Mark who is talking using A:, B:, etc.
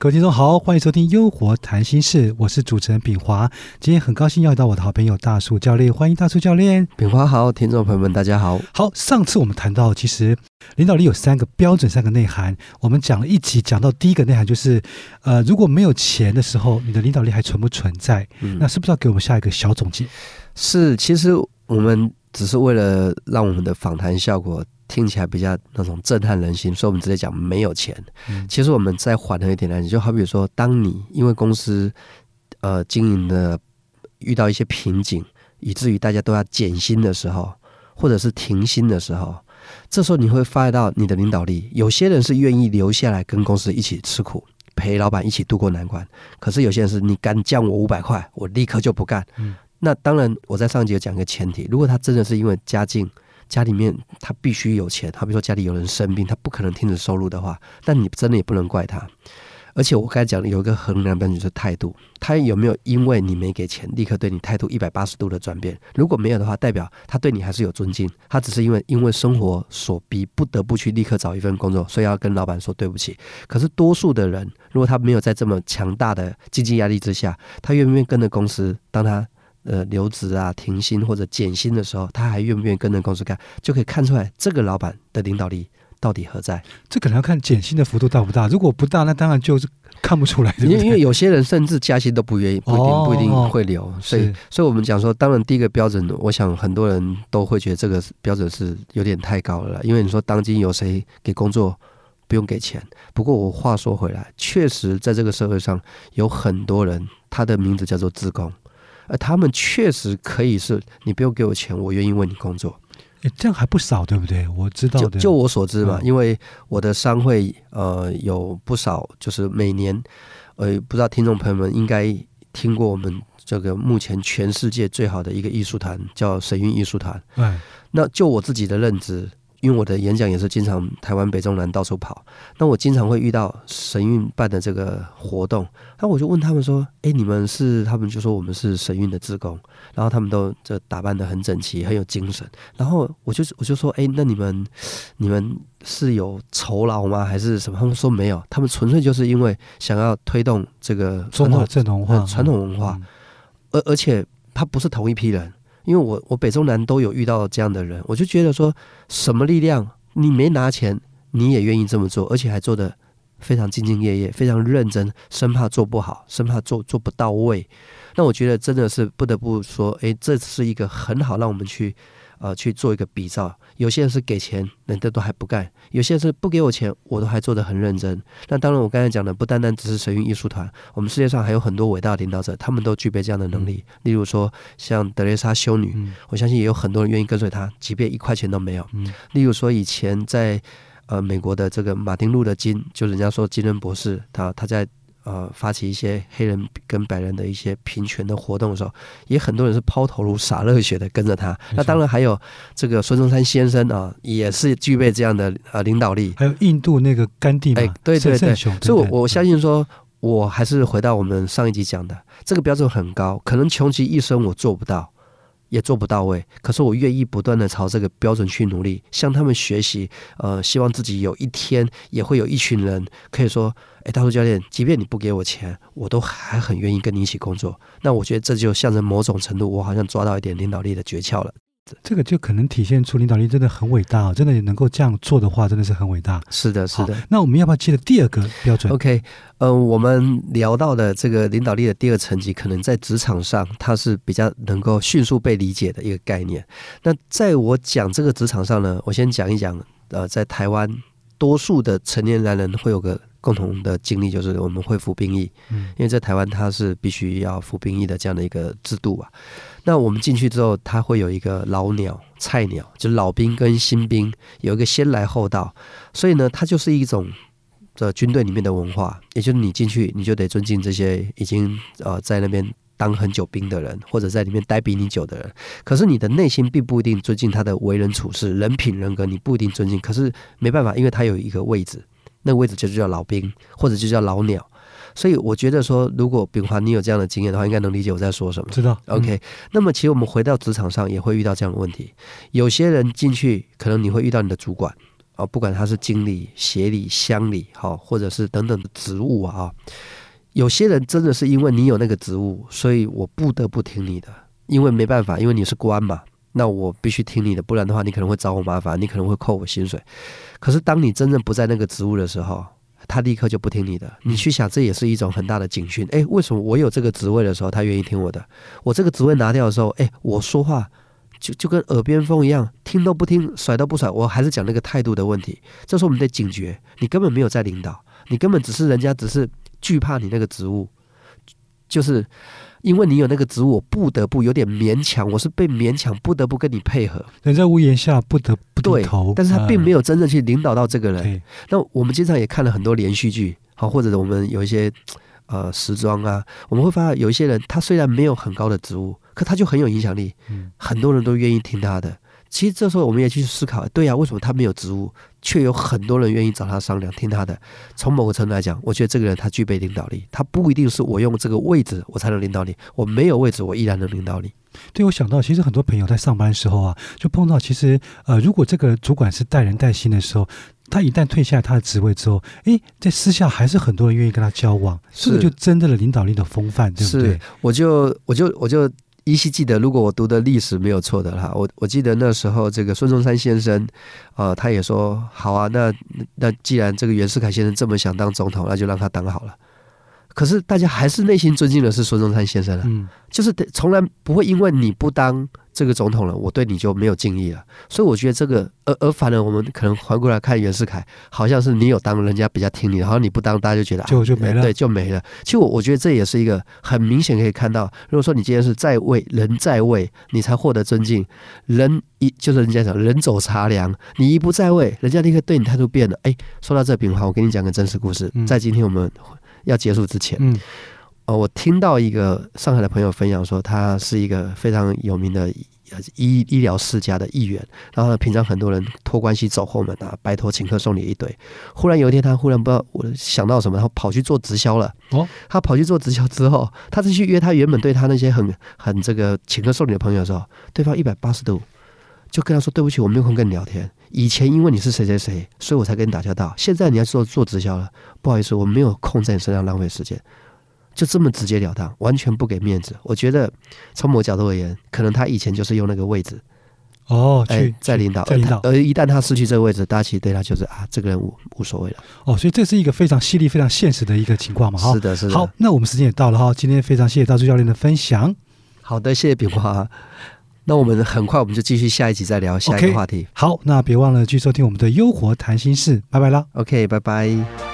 A: 各位听众好，欢迎收听《优活谈心事》，我是主持人炳华。今天很高兴邀到我的好朋友大树教练，欢迎大树教练。
B: 炳华好，听众朋友们大家好。
A: 好，上次我们谈到，其实领导力有三个标准，三个内涵。我们讲了一集，讲到第一个内涵就是，呃，如果没有钱的时候，你的领导力还存不存在？嗯，那是不是要给我们下一个小总结？
B: 是，其实我们只是为了让我们的访谈效果。听起来比较那种震撼人心，所以我们直接讲没有钱。其实我们再缓和一点来讲，就好比说，当你因为公司呃经营的遇到一些瓶颈，以至于大家都要减薪的时候，或者是停薪的时候，这时候你会发现到你的领导力。有些人是愿意留下来跟公司一起吃苦，陪老板一起度过难关。可是有些人是你敢降我五百块，我立刻就不干。那当然，我在上集有讲一个前提，如果他真的是因为家境。家里面他必须有钱，好比说家里有人生病，他不可能停止收入的话，但你真的也不能怪他。而且我刚才讲的有一个衡量标准是态度，他有没有因为你没给钱，立刻对你态度一百八十度的转变？如果没有的话，代表他对你还是有尊敬，他只是因为因为生活所逼不得不去立刻找一份工作，所以要跟老板说对不起。可是多数的人，如果他没有在这么强大的经济压力之下，他愿不愿意跟着公司？当他呃，留职啊、停薪或者减薪的时候，他还愿不愿意跟着公司干，就可以看出来这个老板的领导力到底何在。
A: 这可能要看减薪的幅度大不大。如果不大，那当然就是看不出来。
B: 因为 因为有些人甚至加薪都不愿意，不一定不一定会留。所以所以我们讲说，当然第一个标准，我想很多人都会觉得这个标准是有点太高了。因为你说当今有谁给工作不用给钱？不过我话说回来，确实在这个社会上有很多人，他的名字叫做自工。而他们确实可以是，你不用给我钱，我愿意为你工作。
A: 诶，这样还不少，对不对？我知道
B: 的。就我所知嘛，因为我的商会呃有不少，就是每年，呃，不知道听众朋友们应该听过我们这个目前全世界最好的一个艺术团，叫神韵艺术团。
A: 嗯，
B: 那就我自己的认知。因为我的演讲也是经常台湾北中南到处跑，那我经常会遇到神韵办的这个活动，那我就问他们说：“哎，你们是？”他们就说：“我们是神韵的职工。”然后他们都这打扮的很整齐，很有精神。然后我就我就说：“哎，那你们你们是有酬劳吗？还是什么？”他们说没有，他们纯粹就是因为想要推动这个
A: 中华正统文化、
B: 传统文化，而而且他不是同一批人。因为我我北中南都有遇到这样的人，我就觉得说什么力量你没拿钱，你也愿意这么做，而且还做的非常兢兢业业，非常认真，生怕做不好，生怕做做不到位。那我觉得真的是不得不说，哎，这是一个很好让我们去。呃，去做一个比照，有些人是给钱，人家都还不干；有些人是不给我钱，我都还做得很认真。那当然，我刚才讲的不单单只是神韵艺术团，我们世界上还有很多伟大的领导者，他们都具备这样的能力。例如说，像德蕾莎修女，我相信也有很多人愿意跟随她，即便一块钱都没有。例如说，以前在呃美国的这个马丁路德金，就人家说金恩博士，他他在。呃，发起一些黑人跟白人的一些平权的活动的时候，也很多人是抛头颅洒热血的跟着他。那当然还有这个孙中山先生啊，也是具备这样的呃领导力。
A: 还有印度那个甘地，哎，
B: 对对对，所以，我我相信说，我还是回到我们上一集讲的，这个标准很高，可能穷极一生我做不到。也做不到位，可是我愿意不断的朝这个标准去努力，向他们学习。呃，希望自己有一天也会有一群人可以说：“哎，大叔教练，即便你不给我钱，我都还很愿意跟你一起工作。”那我觉得这就象征某种程度，我好像抓到一点领导力的诀窍了。
A: 这个就可能体现出领导力真的很伟大哦，真的能够这样做的话，真的是很伟大。
B: 是的，是的。
A: 那我们要不要接着第二个标准
B: ？OK，呃，我们聊到的这个领导力的第二层级，可能在职场上，它是比较能够迅速被理解的一个概念。那在我讲这个职场上呢，我先讲一讲，呃，在台湾，多数的成年男人会有个。共同的经历就是我们会服兵役，嗯，因为在台湾它是必须要服兵役的这样的一个制度啊。那我们进去之后，它会有一个老鸟、菜鸟，就老兵跟新兵有一个先来后到，所以呢，它就是一种这军队里面的文化，也就是你进去你就得尊敬这些已经呃在那边当很久兵的人，或者在里面待比你久的人。可是你的内心并不一定尊敬他的为人处事、人品人格，你不一定尊敬。可是没办法，因为他有一个位置。那个位置就叫老兵，或者就叫老鸟，所以我觉得说，如果炳华你有这样的经验的话，应该能理解我在说什么。
A: 知道。
B: OK，那么其实我们回到职场上也会遇到这样的问题。有些人进去，可能你会遇到你的主管啊，不管他是经理、协理、乡里，好，或者是等等的职务啊。有些人真的是因为你有那个职务，所以我不得不听你的，因为没办法，因为你是官嘛，那我必须听你的，不然的话你可能会找我麻烦，你可能会扣我薪水。可是当你真正不在那个职务的时候，他立刻就不听你的。你去想，这也是一种很大的警讯。诶，为什么我有这个职位的时候，他愿意听我的？我这个职位拿掉的时候，诶，我说话就就跟耳边风一样，听都不听，甩都不甩。我还是讲那个态度的问题。这时候我们得警觉，你根本没有在领导，你根本只是人家只是惧怕你那个职务，就是因为你有那个职务，我不得不有点勉强，我是被勉强不得不跟你配合。
A: 人在屋檐下，不得不低
B: 对
A: 头。，
B: 但是他并没
A: 有。
B: 真正去领导到这个人。
A: 对，
B: 那我们经常也看了很多连续剧，好，或者我们有一些呃时装啊，我们会发现有一些人，他虽然没有很高的职务，可他就很有影响力，
A: 嗯，
B: 很多人都愿意听他的。其实这时候我们也去思考，对呀、为什么他没有职务，却有很多人愿意找他商量，听他的？从某个程度来讲，我觉得这个人他具备领导力，他不一定是我用这个位置我才能领导你，我没有位置我依然能领导你。
A: 对我想到，其实很多朋友在上班的时候啊，就碰到，其实呃，如果这个主管是带人带心的时候，他一旦退下他的职位之后，诶，在私下还是很多人愿意跟他交往，这个
B: 是
A: 就真正的领导力的风范，对不
B: 是
A: 对？，
B: 我就我就我就依稀记得，如果我读的历史没有错的哈，我我记得那时候这个孙中山先生，呃，他也说好啊，那那既然这个袁世凯先生这么想当总统，那就让他当好了。可是大家还是内心尊敬的是孙中山先生啊，
A: 嗯，
B: 就是得从来不会因为你不当这个总统了，我对你就没有敬意了。所以我觉得这个，而而反而我们可能环过来看袁世凯，好像是你有当，人家比较听你，好像你不当，大家就觉得啊
A: 就就没了
B: 对，就没了。其实我我觉得这也是一个很明显可以看到，如果说你今天是在位，人在位，你才获得尊敬，人一就是人家讲人走茶凉，你一不在位，人家立刻对你态度变了。哎，说到这饼话，我给你讲个真实故事，
A: 嗯
B: 在今天我们要结束之前，
A: 嗯
B: 呃，我听到一个上海的朋友分享说，他是一个非常有名的呃医医疗世家的议员，然后呢，平常很多人托关系走后门啊，拜托请客送礼一堆。忽然有一天，他忽然不知道我想到什么，然后跑去做直销了。
A: 哦，
B: 他跑去做直销之后，他再去约他原本对他那些很很这个请客送礼的朋友的时候，对方一百八十度就跟他说：“对不起，我没有空跟你聊天。以前因为你是谁谁谁，所以我才跟你打交道。现在你要做做直销了，不好意思，我没有空在你身上浪费时间。”就这么直截了当，完全不给面子。我觉得从某角度而言，可能他以前就是用那个位置，
A: 哦，
B: 哎
A: 去，
B: 在领导，
A: 在领导
B: 而一旦他失去这个位置，大家其实对他就是啊，这个人无无所谓了。
A: 哦，所以这是一个非常犀利、非常现实的一个情况嘛，哈
B: 是。的，是的。
A: 好，那我们时间也到了哈，今天非常谢谢大柱教练的分享。
B: 好的，谢谢炳华。那我们很快我们就继续下一集再聊下一个话题。
A: 好，那别忘了继续收听我们的优活谈心事，拜拜啦。
B: OK，拜拜。